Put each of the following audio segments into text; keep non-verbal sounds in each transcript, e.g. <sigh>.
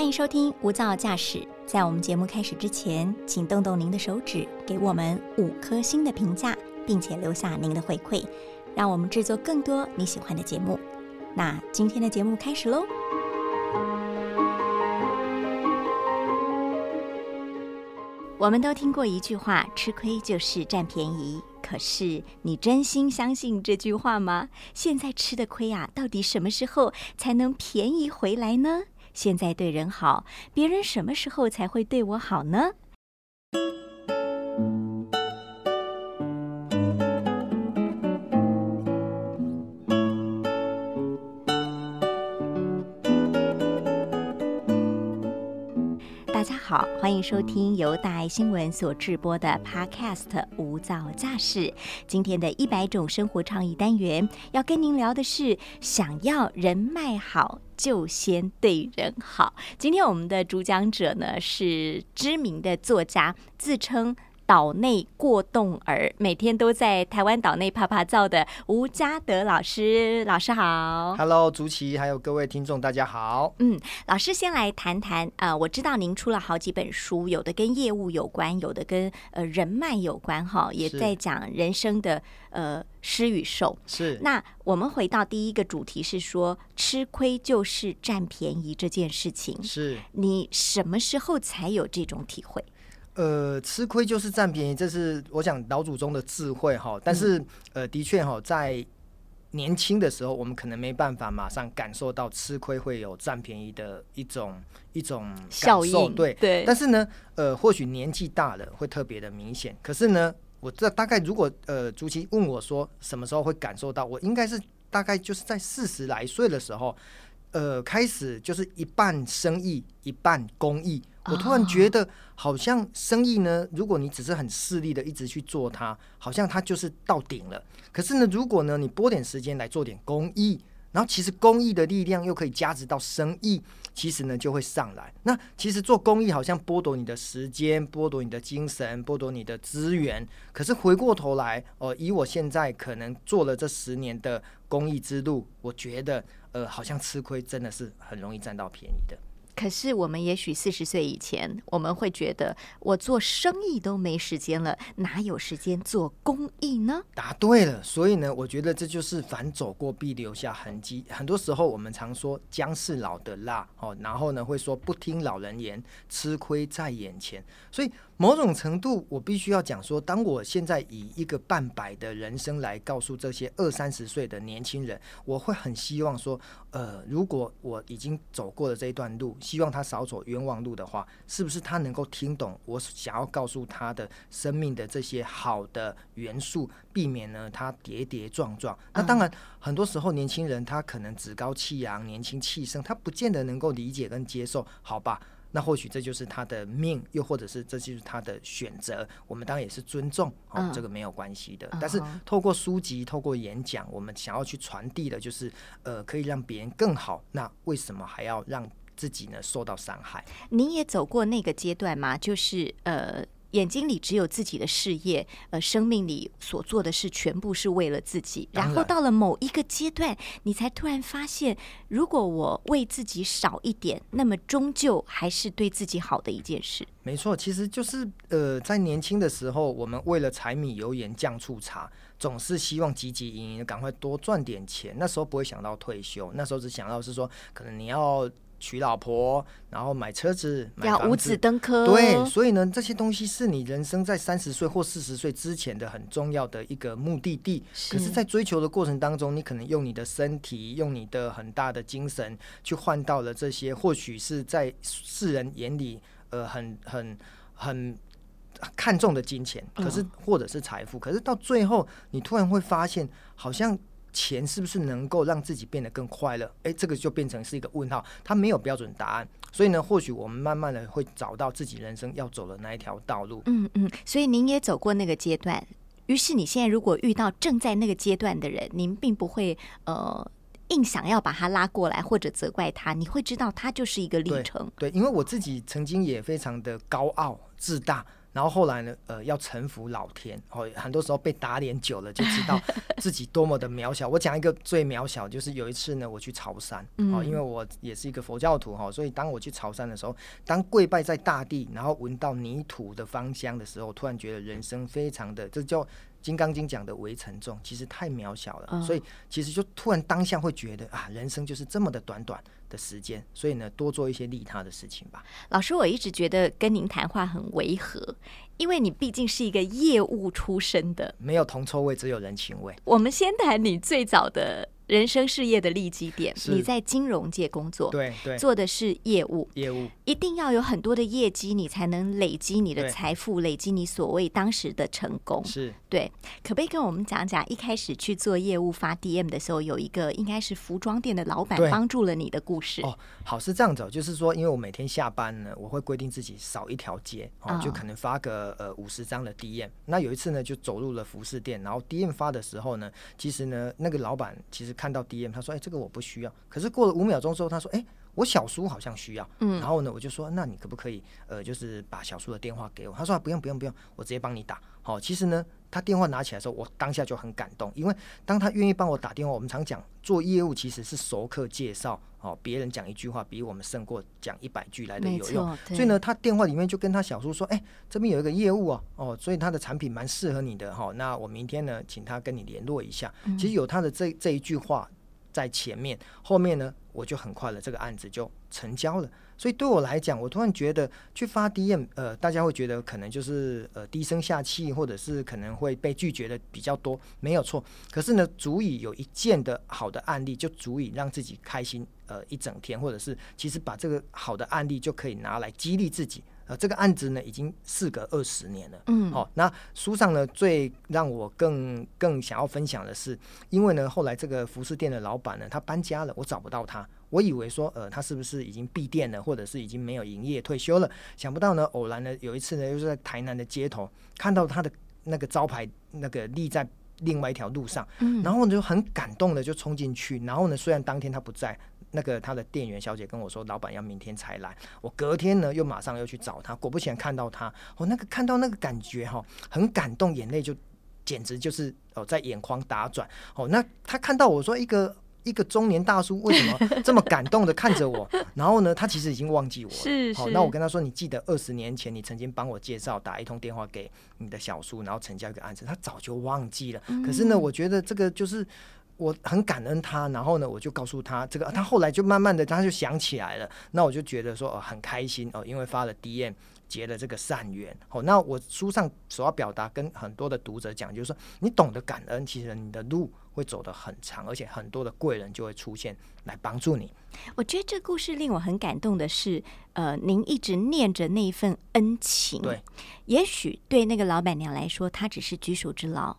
欢迎收听《无噪驾驶》。在我们节目开始之前，请动动您的手指，给我们五颗星的评价，并且留下您的回馈，让我们制作更多你喜欢的节目。那今天的节目开始喽！我们都听过一句话：“吃亏就是占便宜。”可是你真心相信这句话吗？现在吃的亏啊，到底什么时候才能便宜回来呢？现在对人好，别人什么时候才会对我好呢？好，欢迎收听由大爱新闻所制播的 Podcast《无噪驾驶》。今天的一百种生活倡议单元，要跟您聊的是：想要人脉好，就先对人好。今天我们的主讲者呢是知名的作家，自称。岛内过动儿，每天都在台湾岛内啪啪照的吴家德老师，老师好。Hello，竹琪，还有各位听众，大家好。嗯，老师先来谈谈，呃，我知道您出了好几本书，有的跟业务有关，有的跟呃人脉有关，哈，也在讲人生的呃施与受。是，那我们回到第一个主题是说，吃亏就是占便宜这件事情，是，你什么时候才有这种体会？呃，吃亏就是占便宜，这是我想老祖宗的智慧哈。但是，呃，的确哈，在年轻的时候，我们可能没办法马上感受到吃亏会有占便宜的一种一种效应对。对但是呢，呃，或许年纪大了会特别的明显。可是呢，我这大概如果呃，朱琪问我说什么时候会感受到，我应该是大概就是在四十来岁的时候，呃，开始就是一半生意一半公益。我突然觉得，好像生意呢，如果你只是很势利的一直去做它，好像它就是到顶了。可是呢，如果呢你拨点时间来做点公益，然后其实公益的力量又可以加值到生意，其实呢就会上来。那其实做公益好像剥夺你的时间，剥夺你的精神，剥夺你的资源。可是回过头来，哦、以我现在可能做了这十年的公益之路，我觉得呃，好像吃亏真的是很容易占到便宜的。可是我们也许四十岁以前，我们会觉得我做生意都没时间了，哪有时间做公益呢？答对了，所以呢，我觉得这就是凡走过必留下痕迹。很多时候我们常说姜是老的辣哦，然后呢会说不听老人言，吃亏在眼前。所以某种程度，我必须要讲说，当我现在以一个半百的人生来告诉这些二三十岁的年轻人，我会很希望说，呃，如果我已经走过了这一段路，希望他少走冤枉路的话，是不是他能够听懂我想要告诉他的生命的这些好的元素，避免呢他跌跌撞撞？那当然，很多时候年轻人他可能趾高气扬、年轻气盛，他不见得能够理解跟接受，好吧？那或许这就是他的命，又或者是这就是他的选择，我们当然也是尊重，哦，嗯这个没有关系的。嗯但是透过书籍、透过演讲，我们想要去传递的就是，呃，可以让别人更好。那为什么还要让自己呢受到伤害？你也走过那个阶段吗？就是呃，眼睛里只有自己的事业，呃，生命里所做的事全部是为了自己。然然后到了某一个阶段，你才突然发现，如果我为自己少一点，那么终究还是对自己好的一件事。没错，其实就是呃，在年轻的时候，我们为了柴米油盐酱醋茶，总是希望汲汲营营的赶快多赚点钱。那时候不会想到退休，那时候只想到是说，可能你要娶老婆，然后买车子，买房子要五子登科，对，所以呢，这些东西是你人生在三十岁或四十岁之前的很重要的一个目的地。可是，在追求的过程当中，你可能用你的身体，用你的很大的精神，去换到了这些，或许是在世人眼里，呃，很很很看重的金钱，可是或者是财富，可是到最后，你突然会发现，好像。钱是不是能够让自己变得更快乐？诶，这个就变成是一个问号，它没有标准答案。所以呢，或许我们慢慢的会找到自己人生要走的那一条道路。嗯嗯，所以您也走过那个阶段。于是你现在如果遇到正在那个阶段的人，您并不会呃硬想要把他拉过来或者责怪他，你会知道他就是一个历程。对，因为我自己曾经也非常的高傲自大，然后后来呢，呃，要臣服老天，哦，很多时候被打脸久了，就知道 <laughs> 自己多么的渺小。我讲一个最渺小，就是有一次呢，我去潮汕，哦，因为我也是一个佛教徒哈，所以当我去潮汕的时候，当跪拜在大地，然后闻到泥土的芳香的时候，突然觉得人生非常的，这叫。《金刚经》讲的为沉重，其实太渺小了，所以其实就突然当下会觉得啊，人生就是这么的短短的时间，所以呢，多做一些利他的事情吧。老师，我一直觉得跟您谈话很违和，因为你毕竟是一个业务出身的，没有铜臭味，只有人情味。我们先谈你最早的。人生事业的利基点，你在金融界工作，对对，做的是业务，业务一定要有很多的业绩，你才能累积你的财富，累积你所谓当时的成功。是对，可不可以跟我们讲讲，一开始去做业务发 DM 的时候，有一个应该是服装店的老板帮助了你的故事？哦，好，是这样子，就是说，因为我每天下班呢，我会规定自己扫一条街，哦，就可能发个呃五十张的 DM。那有一次呢，就走入了服饰店，然后 DM 发的时候呢，其实呢，那个老板其实看到 DM，他说：“哎。”这个我不需要，可是过了五秒钟之后，他说：“哎，我小叔好像需要。”嗯，然后呢，我就说：“那你可不可以呃，就是把小叔的电话给我？”他说：“不用，不用，不用，我直接帮你打。”好，其实呢，他电话拿起来的时候，我当下就很感动，因为当他愿意帮我打电话，我们常讲做业务其实是熟客介绍哦，别人讲一句话比我们胜过讲一百句来的有用。所以呢，他电话里面就跟他小叔说：“哎，这边有一个业务哦，哦，所以他的产品蛮适合你的哈。那我明天呢，请他跟你联络一下。其实有他的这这一句话。”在前面，后面呢，我就很快了，这个案子就成交了。所以对我来讲，我突然觉得去发 DM，呃，大家会觉得可能就是呃低声下气，或者是可能会被拒绝的比较多，没有错。可是呢，足以有一件的好的案例，就足以让自己开心呃一整天，或者是其实把这个好的案例就可以拿来激励自己。呃，这个案子呢，已经事隔二十年了。嗯，好，那书上呢，最让我更更想要分享的是，因为呢，后来这个服饰店的老板呢，他搬家了，我找不到他，我以为说，呃，他是不是已经闭店了，或者是已经没有营业退休了？想不到呢，偶然呢，有一次呢，又是在台南的街头看到他的那个招牌，那个立在另外一条路上，嗯，然后呢就很感动的就冲进去，然后呢，虽然当天他不在。那个他的店员小姐跟我说，老板要明天才来。我隔天呢，又马上又去找他，果不其然看到他，我那个看到那个感觉哈，很感动，眼泪就简直就是哦在眼眶打转。哦，那他看到我说 <laughs> 一个一个中年大叔为什么这么感动的看着我？然后呢，他其实已经忘记我了。<laughs> 是是。那我跟他说，你记得二十年前你曾经帮我介绍打一通电话给你的小叔，然后成交一个案子，他早就忘记了。可是呢，我觉得这个就是。我很感恩他，然后呢，我就告诉他这个，他后来就慢慢的他就想起来了，那我就觉得说哦很开心哦，因为发了 DM 结了这个善缘哦。那我书上所要表达跟很多的读者讲，就是说你懂得感恩，其实你的路会走得很长，而且很多的贵人就会出现来帮助你。我觉得这故事令我很感动的是，呃，您一直念着那一份恩情，对，也许对那个老板娘来说，她只是举手之劳。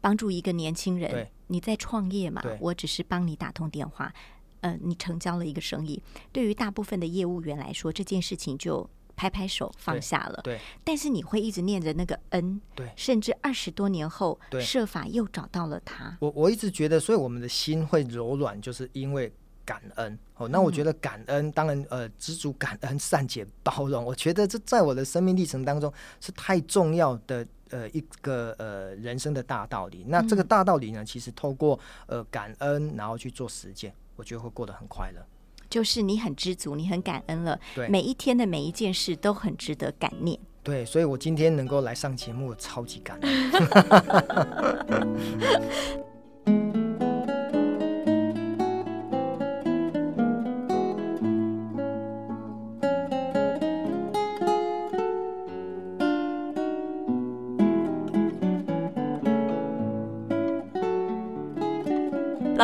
帮助一个年轻人，你在创业嘛？我只是帮你打通电话，呃，你成交了一个生意。对于大部分的业务员来说，这件事情就拍拍手放下了。对，但是你会一直念着那个恩，对，甚至二十多年后，设法又找到了他。我我一直觉得，所以我们的心会柔软，就是因为感恩。哦，那我觉得感恩，当然，呃，知足感恩、善解包容，我觉得这在我的生命历程当中是太重要的。呃，一个呃人生的大道理。那这个大道理呢，其实透过呃感恩，然后去做实践，我觉得会过得很快乐。就是你很知足，你很感恩了。对，每一天的每一件事都很值得感念。对，所以我今天能够来上节目，超级感恩。<laughs>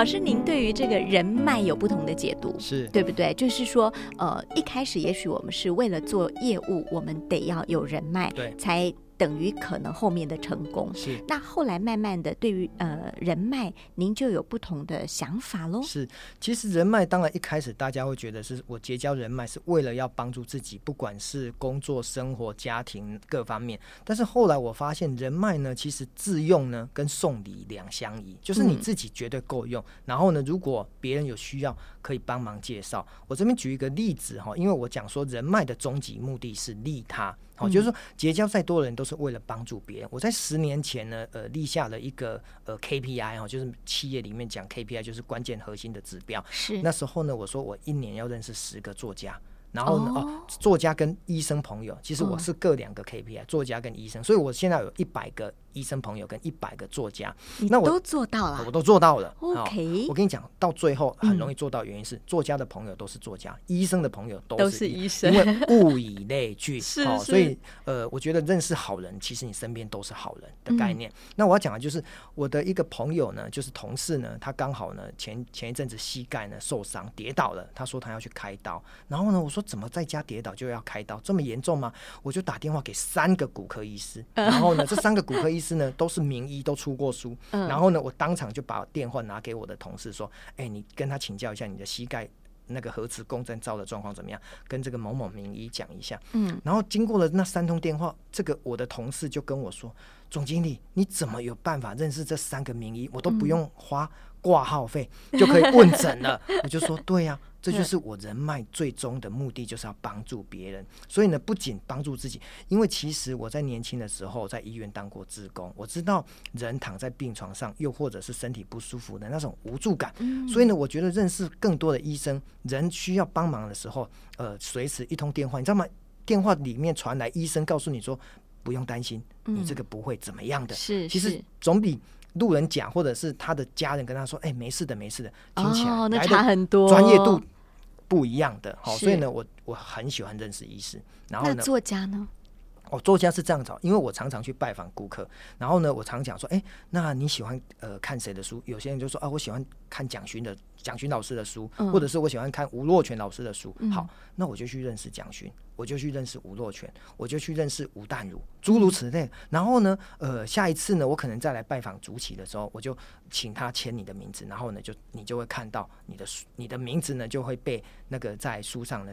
老师，您对于这个人脉有不同的解读，是对不对？就是说，呃，一开始也许我们是为了做业务，我们得要有人脉，对，才。等于可能后面的成功。是。那后来慢慢的对于呃人脉您就有不同的想法喽是。其实人脉当然一开始大家会觉得是我结交人脉是为了要帮助自己不管是工作生活家庭各方面但是后来我发现人脉呢其实自用呢跟送礼两相宜就是你自己绝对够用然后呢如果别人有需要可以帮忙介绍。我这边举一个例子哈，因为我讲说人脉的终极目的是利他，好，就是说结交再多的人都是为了帮助别人。我在十年前呢，呃，立下了一个呃 KPI 哈，就是企业里面讲 KPI 就是关键核心的指标。是那时候呢，我说我一年要认识十个作家。然后呢？哦，作家跟医生朋友，其实我是各两个 KPI，作家跟医生，所以我现在有一百个。医生朋友跟一百个作家，那我都做到了，我都做到了。OK，我跟你讲，到最后很容易做到，原因是作家的朋友都是作家，医生的朋友都是医生，因为物以类聚。<laughs> 是，所以呃，我觉得认识好人，其实你身边都是好人的概念。那我要讲的就是我的一个朋友呢，就是同事呢，他刚好呢前前一阵子膝盖呢受伤跌倒了，他说他要去开刀，然后呢我说怎么在家跌倒就要开刀，这么严重吗？我就打电话给三个骨科医师，然后呢这三个骨科医师呢都是名。医都出过书，然后呢，我当场就把电话拿给我的同事说：“哎，你跟他请教一下你的膝盖那个核磁共振照的状况怎么样？跟这个某某名医讲一下。”嗯，然后经过了那三通电话，这个我的同事就跟我说：“总经理，你怎么有办法认识这三个名医？我都不用花挂号费就可以问诊了。<laughs> ”我就说：“对呀。”这就是我人脉最终的目的，就是要帮助别人。所以呢，不仅帮助自己，因为其实我在年轻的时候在医院当过职工，我知道人躺在病床上，又或者是身体不舒服的那种无助感。所以呢，我觉得认识更多的医生，人需要帮忙的时候，呃，随时一通电话，你知道吗？电话里面传来医生告诉你说，不用担心，你这个不会怎么样的。是，其实总比。路人讲，或者是他的家人跟他说：“哎，没事的，没事的。”听起来那差很多，专业度不一样的。好，所以呢，我我很喜欢认识医师。然后呢，作家呢？哦，作家是这样找，因为我常常去拜访顾客，然后呢，我常讲说，哎，那你喜欢呃看谁的书？有些人就说啊，我喜欢看蒋勋的蒋勋老师的书，或者是我喜欢看吴若权老师的书。好，那我就去认识蒋勋，我就去认识吴若权，我就去认识吴淡如，诸如此类。然后呢，呃，下一次呢，我可能再来拜访竹崎的时候，我就请他签你的名字，然后呢，就你就会看到你的书，你的名字呢就会被那个在书上呢。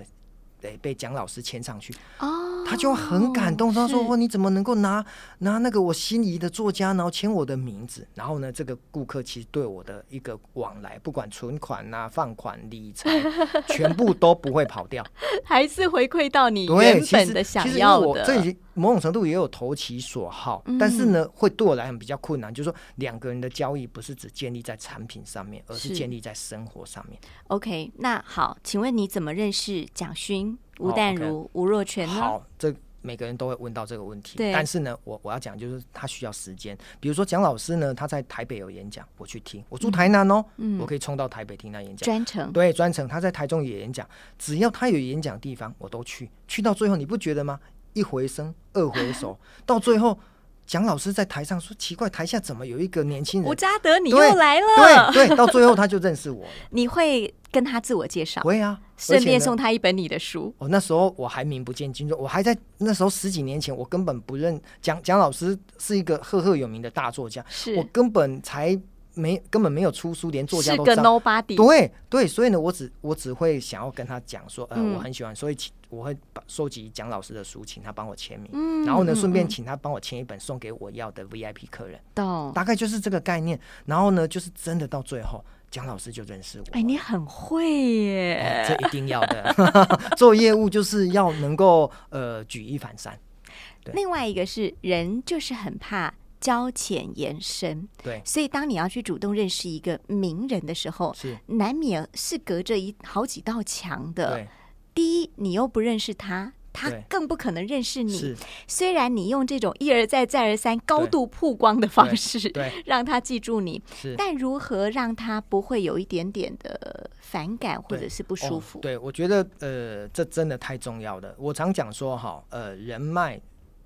对，被蒋老师签上去，哦，他就很感动。他说：“哦，你怎么能够拿拿那个我心仪的作家，然后签我的名字？然后呢，这个顾客其实对我的一个往来，不管存款啊、放款、理财，全部都不会跑掉，<laughs> 还是回馈到你原本的想要的。这已经某种程度也有投其所好，但是呢，会对我来讲比较困难。就是说，两个人的交易不是只建立在产品上面，而是建立在生活上面。OK，那好，请问你怎么认识蒋勋？吴淡如、吴若权呢？好，这每个人都会问到这个问题。但是呢，我我要讲就是他需要时间。比如说蒋老师呢，他在台北有演讲，我去听。我住台南哦，我可以冲到台北听他演讲。专程对专程，他在台中也演讲，只要他有演讲地方，我都去。去到最后，你不觉得吗？一回生，二回熟，<laughs> 到最后。蒋老师在台上说：“奇怪，台下怎么有一个年轻人？吴嘉德，你又来了。”对对，到最后他就认识我了。你会跟他自我介绍？会啊，顺便送他一本你的书。哦，那时候我还名不见经传，我还在那时候十几年前，我根本不认蒋蒋老师是一个赫赫有名的大作家，是我根本才没根本没有出书，连作家都是个 nobody。对对，所以呢，我只我只会想要跟他讲说，呃，我很喜欢，所以。我会把收集蒋老师的书，请他帮我签名，嗯然后呢，顺便请他帮我签一本送给我要的 VIP 客人。懂，大概就是这个概念。然后呢，就是真的到最后，蒋老师就认识我。哎，你很会耶！这一定要的，<laughs> 做业务就是要能够呃举一反三。另外一个是人就是很怕交浅言深，对，所以当你要去主动认识一个名人的时候，是。难免是隔着一好几道墙的。第一，你又不认识他，他更不可能认识你。虽然你用这种一而再、再而三、高度曝光的方式，对，让他记住你，是，但如何让他不会有一点点的反感或者是不舒服？对，我觉得呃，这真的太重要了。我常讲说哈，呃，人脉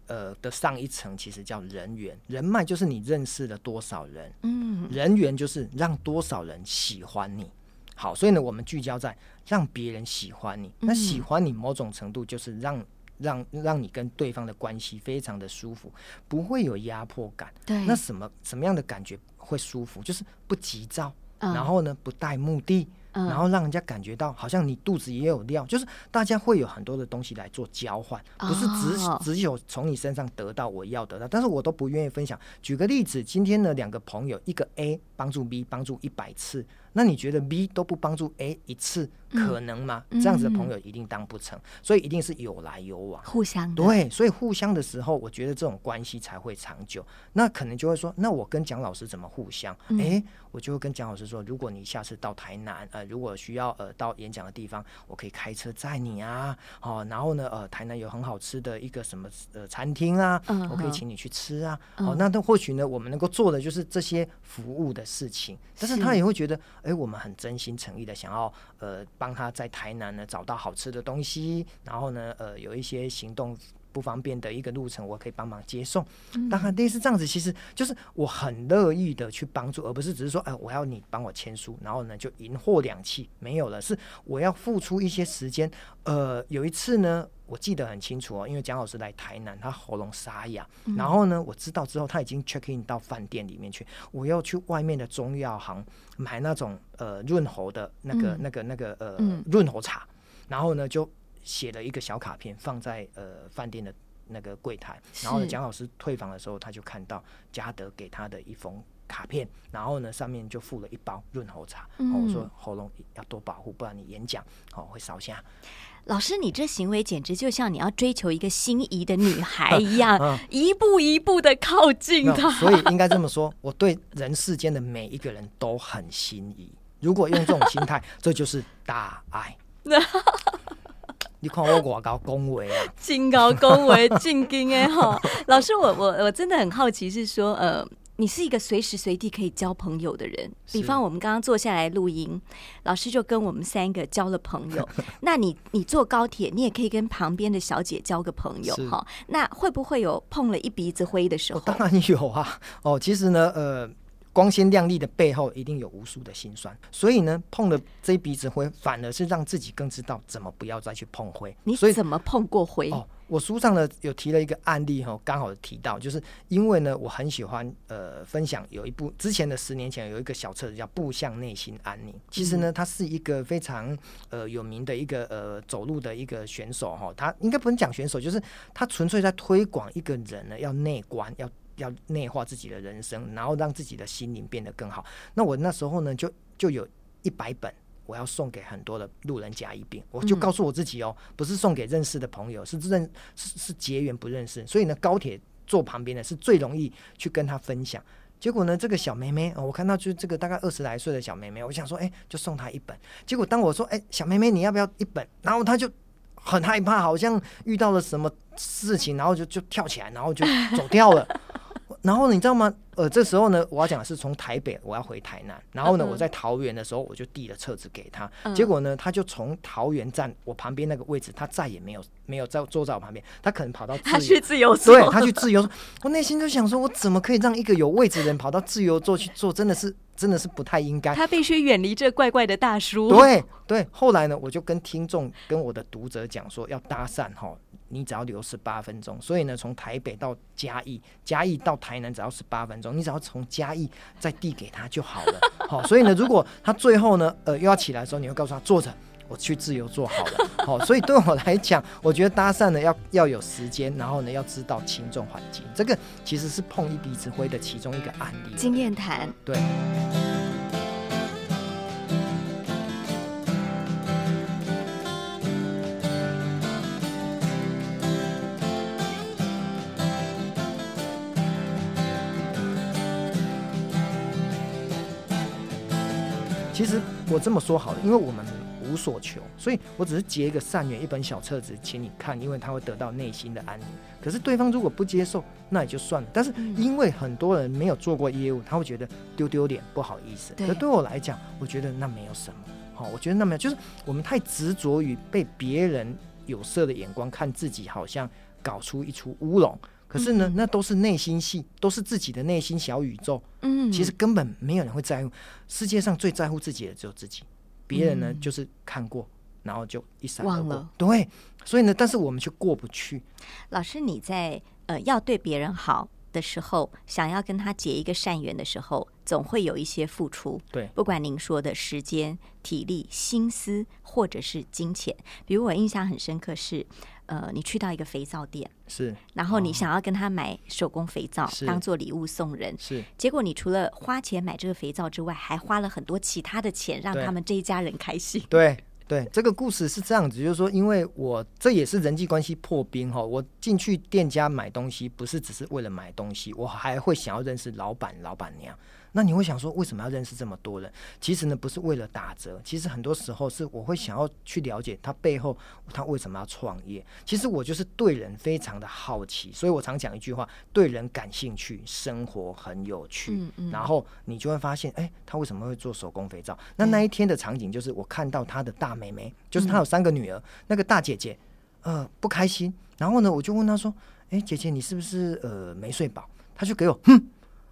呃的上一层其实叫人缘，人脉就是你认识了多少人，嗯，人缘就是让多少人喜欢你。好，所以呢，我们聚焦在让别人喜欢你。那喜欢你某种程度就是让让让你跟对方的关系非常的舒服，不会有压迫感。对，那什么什么样的感觉会舒服？就是不急躁，然后呢不带目的，然后让人家感觉到好像你肚子也有料。就是大家会有很多的东西来做交换，不是只只有从你身上得到我要得到，但是我都不愿意分享。举个例子，今天呢两个朋友，一个 A 帮助 B 帮助一百次。那你觉得 B 都不帮助 A 一次，可能吗？这样子的朋友一定当不成，所以一定是有来有往，互相的。对，所以互相的时候，我觉得这种关系才会长久。那可能就会说，那我跟蒋老师怎么互相？哎，我就会跟蒋老师说，如果你下次到台南，呃，如果需要呃到演讲的地方，我可以开车载你啊，哦，然后呢，呃，台南有很好吃的一个什么呃餐厅啊，我可以请你去吃啊，哦，那那或许呢，我们能够做的就是这些服务的事情，但是他也会觉得，哎，我们很真心诚意的想要呃帮他在台南呢找到好吃的东西，然后呢，呃，有一些行动。不方便的一个路程，我可以帮忙接送。当然，类似这样子，其实就是我很乐意的去帮助，而不是只是说，哎，我要你帮我签书，然后呢就银货两讫，没有了。是我要付出一些时间。呃，有一次呢，我记得很清楚哦，因为蒋老师来台南，他喉咙沙哑，然后呢，我知道之后他已经 check in 到饭店里面去，我要去外面的中药行买那种呃润喉的那个、那个、那个呃润喉茶，然后呢就。写了一个小卡片放在呃饭店的那个柜台，然后蒋老师退房的时候，他就看到嘉德给他的一封卡片，然后呢上面就附了一包润喉茶。我说喉咙要多保护，不然你演讲哦会烧瞎。老师，你这行为简直就像你要追求一个心仪的女孩 <laughs> 一样，一步一步的靠近她。所以应该这么说，我对人世间的每一个人都很心仪。如果用这种心态，<laughs> 这就是大爱。<laughs> 你看我多高恭维啊！敬高恭维，敬敬哎哈！<laughs> 老师，我我我真的很好奇，是说呃，你是一个随时随地可以交朋友的人。比方我们刚刚坐下来录音，老师就跟我们三个交了朋友。<laughs> 那你你坐高铁，你也可以跟旁边的小姐交个朋友哈。那会不会有碰了一鼻子灰的时候？当然有啊！哦，其实呢，呃。光鲜亮丽的背后，一定有无数的辛酸。所以呢，碰了这一鼻子灰，反而是让自己更知道怎么不要再去碰灰。你所以怎么碰过灰？哦，我书上呢有提了一个案例哈，刚好提到，就是因为呢，我很喜欢呃分享有一部之前的十年前有一个小册子叫《步向内心安宁》。其实呢，他是一个非常呃有名的一个呃走路的一个选手哈。他应该不能讲选手，就是他纯粹在推广一个人呢要内观要。要内化自己的人生，然后让自己的心灵变得更好。那我那时候呢，就就有一百本，我要送给很多的路人甲乙丙。我就告诉我自己哦，不是送给认识的朋友，是认是是结缘不认识。所以呢，高铁坐旁边的是最容易去跟他分享。结果呢，这个小妹妹，我看到就是这个大概二十来岁的小妹妹，我想说，哎，就送她一本。结果当我说，哎，小妹妹你要不要一本？然后她就很害怕，好像遇到了什么事情，然后就就跳起来，然后就走掉了。然后你知道吗？呃，这时候呢，我要讲的是从台北我要回台南，然后呢，我在桃园的时候我就递了册子给他，结果呢，他就从桃园站我旁边那个位置，他再也没有没有在坐在我旁边，他可能跑到他去自由座，对他去自由座，我内心就想说，我怎么可以让一个有位置的人跑到自由座去坐？真的是真的是不太应该。他必须远离这怪怪的大叔。对对，后来呢，我就跟听众跟我的读者讲说，要搭讪哈。你只要留十八分钟，所以呢，从台北到嘉义，嘉义到台南只要十八分钟，你只要从嘉义再递给他就好了。<laughs> 好，所以呢，如果他最后呢，呃，又要起来的时候，你会告诉他坐着，我去自由坐好了。<laughs> 好，所以对我来讲，我觉得搭讪呢要要有时间，然后呢要知道轻重缓急，这个其实是碰一鼻子灰的其中一个案例。经验谈，对。其实我这么说好了，因为我们无所求，所以我只是结一个善缘，一本小册子，请你看，因为他会得到内心的安宁。可是对方如果不接受，那也就算了。但是因为很多人没有做过业务，他会觉得丢丢脸，不好意思。可对我来讲，我觉得那没有什么。好，我觉得那没有，就是我们太执着于被别人有色的眼光看自己，好像搞出一出乌龙。可是呢，那都是内心戏，都是自己的内心小宇宙。嗯，其实根本没有人会在乎。世界上最在乎自己的只有自己，别人呢就是看过，然后就一闪而过。对，所以呢，但是我们却过不去。老师，你在呃要对别人好的时候，想要跟他结一个善缘的时候，总会有一些付出。对，不管您说的时间、体力、心思，或者是金钱。比如我印象很深刻是，呃，你去到一个肥皂店，是，然后你想要跟他买手工肥皂是。当做礼物送人，是。结果你除了花钱买这个肥皂之外，还花了很多其他的钱，让他们这一家人开心。对对，这个故事是这样子，就是说，因为我这也是人际关系破冰哈，我进去店家买东西，不是只是为了买东西，我还会想要认识老板、老板娘。那你会想说，为什么要认识这么多人？其实呢，不是为了打折，其实很多时候是我会想要去了解他背后他为什么要创业。其实我就是对人非常的好奇，所以我常讲一句话：对人感兴趣，生活很有趣。嗯嗯然后你就会发现，哎，他为什么会做手工肥皂？那那一天的场景就是我看到他的大妹妹，就是他有三个女儿，那个大姐姐，呃，不开心。然后呢，我就问她说，哎，姐姐，你是不是呃没睡饱？她就给我，哼。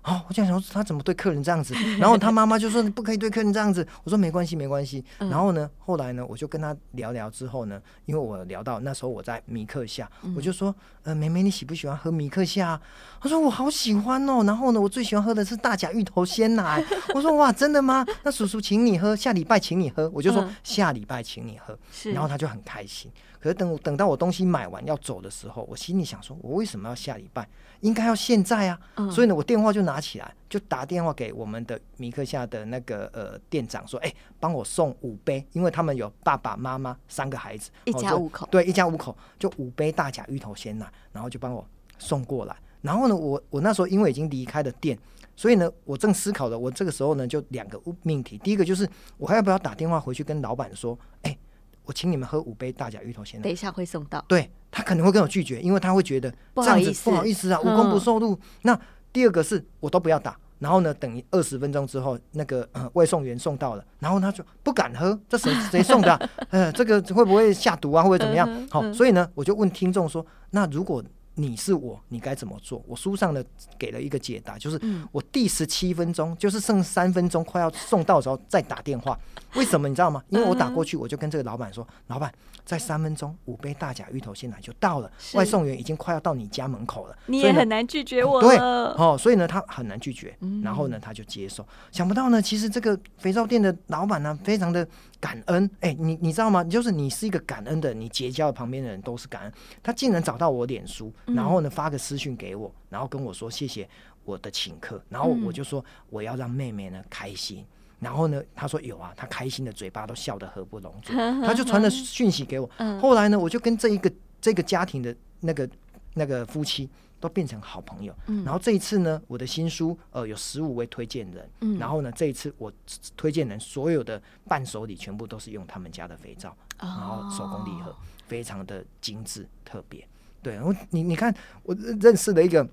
哦，我就想说他怎么对客人这样子，然后他妈妈就说你不可以对客人这样子。我说没关系，没关系。嗯然后呢，后来呢，我就跟他聊聊之后呢，因为我聊到那时候我在米克夏，我就说，呃，妹妹你喜不喜欢喝米克夏啊？她说我好喜欢哦。然后呢，我最喜欢喝的是大甲芋头鲜奶。我说哇，真的吗？那叔叔请你喝，下礼拜请你喝。我就说嗯下礼拜请你喝。然后他就很开心。可是等我等到我东西买完要走的时候，我心里想说，我为什么要下礼拜？应该要现在啊！嗯所以呢，我电话就拿起来，就打电话给我们的米克夏的那个呃店长说，哎、帮我送五杯，因为他们有爸爸妈妈三个孩子，一家五口对，一家五口，就五杯大甲芋头鲜奶，然后就帮我送过来。然后呢，我我那时候因为已经离开了店，所以呢，我正思考的，我这个时候呢就两个命题，第一个就是我还要不要打电话回去跟老板说，哎、我请你们喝五杯大甲芋头鲜奶等。一下会送到。对他可能会跟我拒绝，因为他会觉得不这样子好意思不好意思啊，无嗯功不受禄。那第二个是我都不要打，然后呢，等二十分钟之后，那个、呃、外送员送到了，然后他就不敢喝，这谁谁送的、啊？<laughs> 呃，这个会不会下毒啊，或者怎么样嗯？好、所以呢，我就问听众说，那如果你是我，你该怎么做？我书上的给了一个解答，就是嗯我第十七分钟，就是剩三分钟快要送到的时候再打电话。为什么你知道吗？<laughs> 因为我打过去，我就跟这个老板说，老板，在三分钟五杯大甲芋头鲜奶就到了，外送员已经快要到你家门口了。你也很难拒绝我对。哦，所以呢，他很难拒绝，嗯然后呢，他就接受。想不到呢，其实这个肥皂店的老板呢，非常的感恩。哎，你你知道吗？就是你是一个感恩的人，你结交的旁边的人都是感恩。他竟然找到我脸书，嗯然后呢发个私讯给我，然后跟我说谢谢我的请客，然后嗯我就说我要让妹妹呢开心。然后呢，他说有啊，他开心的嘴巴都笑得合不拢嘴，<laughs> 他就传了讯息给我。嗯后来呢，我就跟这一个这个家庭的那个那个夫妻都变成好朋友。嗯然后这一次呢，我的新书呃有十五位推荐人，嗯然后呢这一次我推荐人所有的伴手礼全部都是用他们家的肥皂，哦然后手工礼盒，非常的精致特别。对，然后你你看我认识的一个。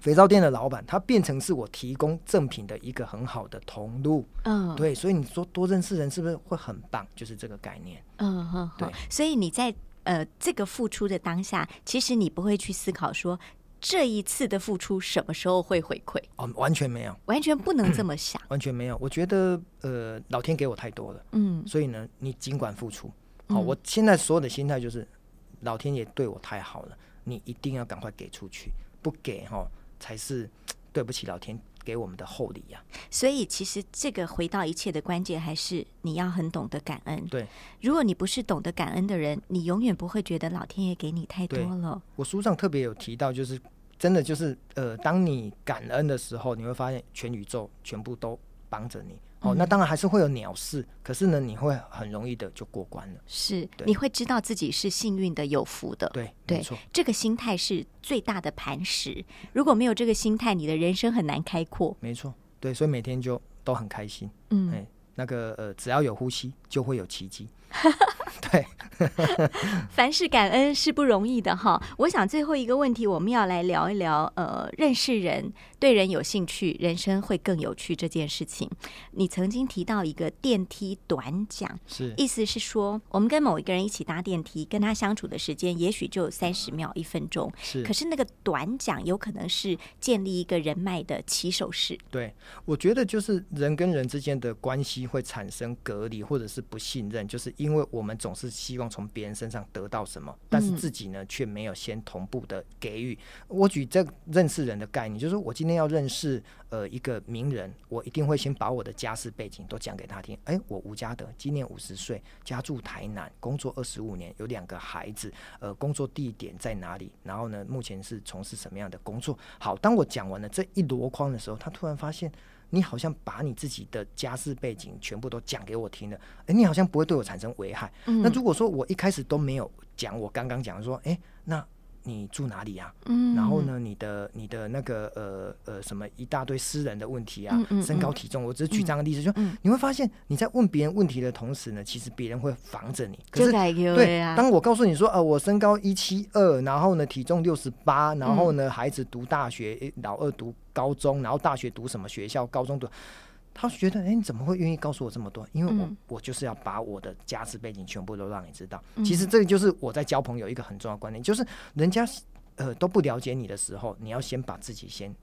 肥皂店的老板，他变成是我提供赠品的一个很好的通路，嗯，对，所以你说多认识人是不是会很棒？就是这个概念。嗯哼，对所以你在呃这个付出的当下，其实你不会去思考说这一次的付出什么时候会回馈，哦，完全没有，完全不能这么想。完全没有。我觉得呃，老天给我太多了，嗯所以呢，你尽管付出。好、嗯我现在所有的心态就是，老天爷对我太好了，你一定要赶快给出去，不给哈、才是对不起老天给我们的厚礼呀、所以其实这个回到一切的关键，还是你要很懂得感恩。对如果你不是懂得感恩的人，你永远不会觉得老天爷给你太多了。我书上特别有提到，就是真的就是呃，当你感恩的时候，你会发现全宇宙全部都帮着你。哦，嗯那当然还是会有鸟事，可是呢，你会很容易的就过关了。是，你会知道自己是幸运的、有福的。对，对这个心态是最大的磐石。如果没有这个心态，你的人生很难开阔。没错，对，所以每天就都很开心。嗯，哎，那个呃，只要有呼吸，就会有奇迹。<laughs> 对，<laughs> 凡事感恩是不容易的哈。我想最后一个问题，我们要来聊一聊，呃，认识人，对人有兴趣，人生会更有趣这件事情。你曾经提到一个电梯短讲，是意思是说，我们跟某一个人一起搭电梯，跟他相处的时间也许就有三十秒、一分钟，是可，是那个短讲有可能是建立一个人脉的起手式。对，我觉得就是人跟人之间的关系会产生隔离或者是不信任，就是因为我们总是希望从别人身上得到什么，但是自己呢却没有先同步的给予。我举这认识人的概念，就是我今天要认识呃一个名人，我一定会先把我的家世背景都讲给他听。哎，我吴家德今年五十岁，家住台南，工作二十五年，有两个孩子，呃，工作地点在哪里？然后呢，目前是从事什么样的工作？好，当我讲完了这一箩筐的时候，他突然发现。你好像把你自己的家世背景全部都讲给我听了，哎，你好像不会对我产生危害。那如果说我一开始都没有讲，我刚刚讲说，哎，那。你住哪里啊？嗯，然后呢，你的你的那个呃呃什么一大堆私人的问题啊，身高体重，我只是举这样的例子，就你会发现你在问别人问题的同时呢，其实别人会防着你。可是对，当我告诉你说，呃，我身高一七二，然后呢体重六十八，然后呢孩子读大学，老二读高中，然后大学读什么学校，高中读。他觉得，哎，你怎么会愿意告诉我这么多？因为我我就是要把我的家世背景全部都让你知道。其实这个就是我在交朋友一个很重要观念，就是人家呃都不了解你的时候，你要先把自己先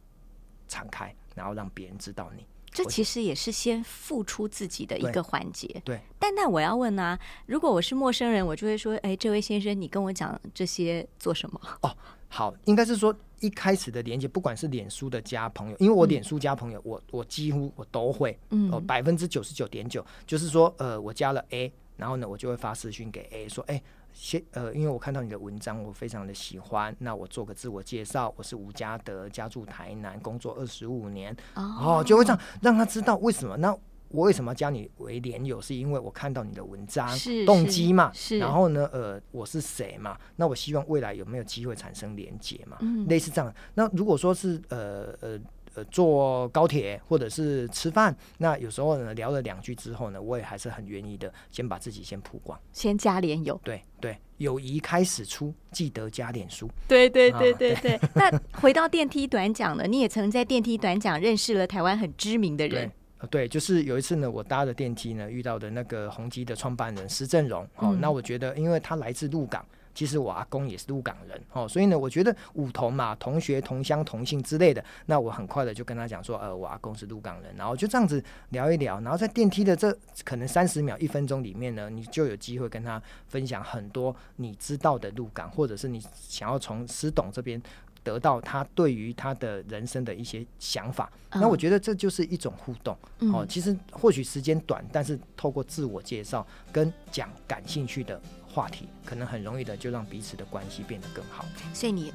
敞开，然后让别人知道你。这其实也是先付出自己的一个环节。对。但那我要问啊，如果我是陌生人，我就会说，哎，这位先生，你跟我讲这些做什么？哦。好，应该是说一开始的连接，不管是脸书的加朋友，因为我脸书加朋友，我我几乎我都会，哦，百分之九十九点九，就是说，呃，我加了 A，然后呢，我就会发私讯给 A 说，哎，先，呃，因为我看到你的文章，我非常的喜欢，那我做个自我介绍，我是吴家德，家住台南，工作二十五年，哦，就会这样让他知道为什么。那。我为什么要加你为连友？是因为我看到你的文章动机嘛？是。然后呢，呃，我是谁嘛？那我希望未来有没有机会产生连结嘛？嗯，类似这样。那如果说是呃呃呃坐高铁或者是吃饭，那有时候呢聊了两句之后呢，我也还是很愿意的，先把自己先曝光，先加连友。对对，友谊开始出，记得加脸书。对对对对对。那回到电梯短讲呢，你也曾在电梯短讲认识了台湾很知名的人。呃，对，就是有一次呢，我搭的电梯呢，遇到的那个宏基的创办人施正荣哦，那我觉得，因为他来自鹿港，其实我阿公也是鹿港人哦，所以呢，我觉得五同嘛，同学、同乡、同姓之类的，那我很快的就跟他讲说，呃，我阿公是鹿港人，然后就这样子聊一聊，然后在电梯的这可能三十秒、一分钟里面呢，你就有机会跟他分享很多你知道的鹿港，或者是你想要从施董这边。得到他对于他的人生的一些想法，那我觉得这就是一种互动哦。其实或许时间短，但是透过自我介绍跟讲感兴趣的话题，可能很容易的就让彼此的关系变得更好。所以你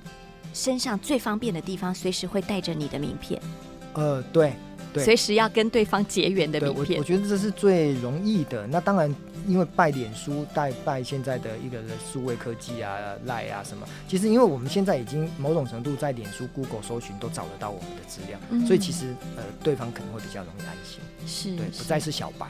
身上最方便的地方，随时会带着你的名片。呃，对。随时要跟对方结缘的名片，我我觉得这是最容易的。那当然，因为拜脸书、带拜现在的一个数位科技啊、赖啊什么，其实因为我们现在已经某种程度在脸书、Google 搜寻都找得到我们的资料，所以其实呃，对方可能会比较容易安心。是对，不再是小白，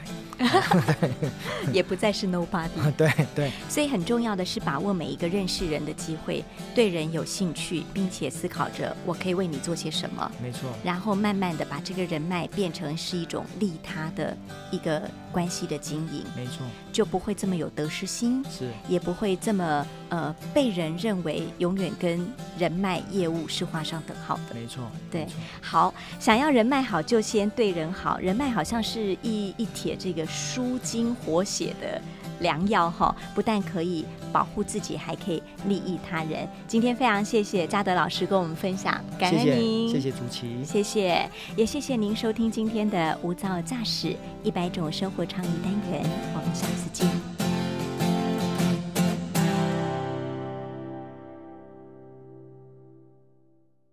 <laughs> 也不再是 nobody。<laughs> 对对，所以很重要的是把握每一个认识人的机会，对人有兴趣，并且思考着我可以为你做些什么。没错。然后慢慢的把这个人脉变成是一种利他的一个关系的经营。没错。就不会这么有得失心，是，也不会这么呃被人认为永远跟人脉业务是画上等号的。没错。对。好，想要人脉好，就先对人好，人脉好。好像是一一帖这个舒筋活血的良药哈，不但可以保护自己，还可以利益他人。今天非常谢谢嘉德老师跟我们分享，感恩您，谢谢主持，谢谢，也谢谢您收听今天的无噪驾驶一百种生活倡议单元，我们下次见。